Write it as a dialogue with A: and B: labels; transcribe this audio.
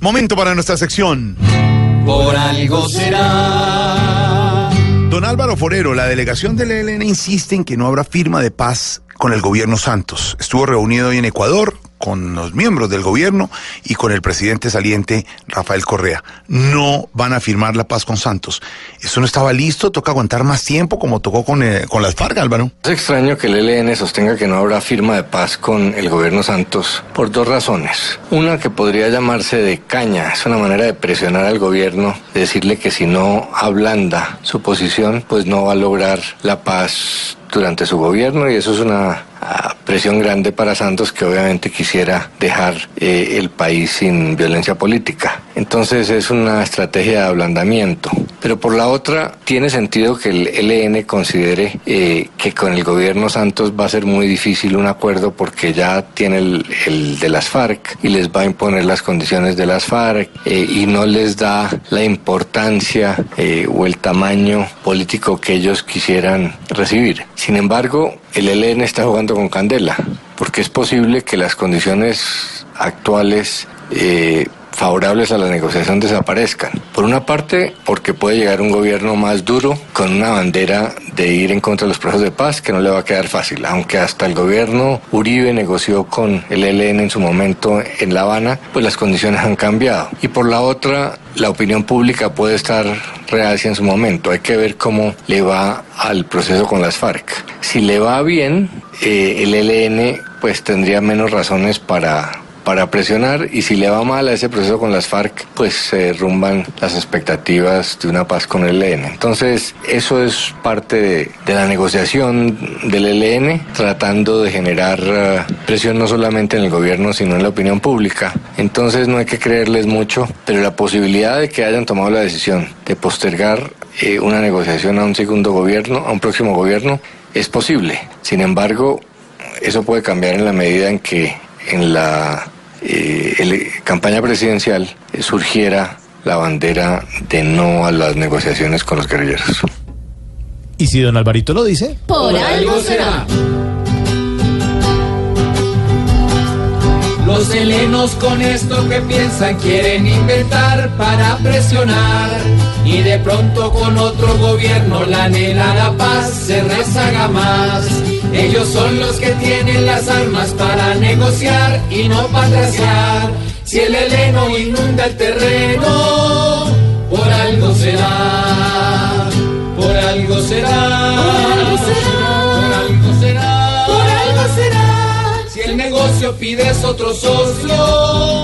A: Momento para nuestra sección.
B: Por algo será.
A: Don Álvaro Forero, la delegación del ELN insiste en que no habrá firma de paz con el gobierno Santos. Estuvo reunido hoy en Ecuador con los miembros del gobierno y con el presidente saliente Rafael Correa. No van a firmar la paz con Santos. Eso no estaba listo, toca aguantar más tiempo como tocó con, eh, con las FARC, Álvaro.
C: Es extraño que el ELN sostenga que no habrá firma de paz con el gobierno Santos por dos razones. Una que podría llamarse de caña, es una manera de presionar al gobierno, decirle que si no ablanda su posición, pues no va a lograr la paz durante su gobierno y eso es una presión grande para Santos que obviamente quisiera dejar eh, el país sin violencia política. Entonces es una estrategia de ablandamiento. Pero por la otra, tiene sentido que el ELN considere eh, que con el gobierno Santos va a ser muy difícil un acuerdo porque ya tiene el, de las FARC y les va a imponer las condiciones de las FARC eh, y no les da la importancia eh, o el tamaño político que ellos quisieran recibir. Sin embargo, el ELN está jugando con candela porque es posible que las condiciones actuales favorables a la negociación desaparezcan. Por una parte, porque puede llegar un gobierno más duro con una bandera de ir en contra de los procesos de paz que no le va a quedar fácil, aunque hasta el gobierno Uribe negoció con el ELN en su momento en La Habana, pues las condiciones han cambiado. Y por la otra, la opinión pública puede estar reacia en su momento. Hay que ver cómo le va al proceso con las FARC. Si le va bien, eh, el ELN pues tendría menos razones para para presionar y si le va mal a ese proceso con las FARC, pues se derrumban las expectativas de una paz con el ELN. Entonces, eso es parte de, la negociación del ELN, tratando de generar uh, presión no solamente en el gobierno, sino en la opinión pública. Entonces, no hay que creerles mucho, pero la posibilidad de que hayan tomado la decisión de postergar eh, una negociación a un segundo gobierno, a un próximo gobierno, es posible. Sin embargo, eso puede cambiar en la medida en que en la eh, el, campaña presidencial eh, surgiera la bandera de no a las negociaciones con los guerrilleros.
D: ¿Y si don Alvarito lo dice?
B: Por algo será. Los helenos con esto que piensan quieren inventar para presionar y de pronto con otro gobierno la anhelada paz se rezaga más. Ellos son los que tienen las armas para negociar y no patraciar. Si el heleno inunda el terreno, por algo será, por algo será, por algo será, por algo será. Si el negocio pides otro socio,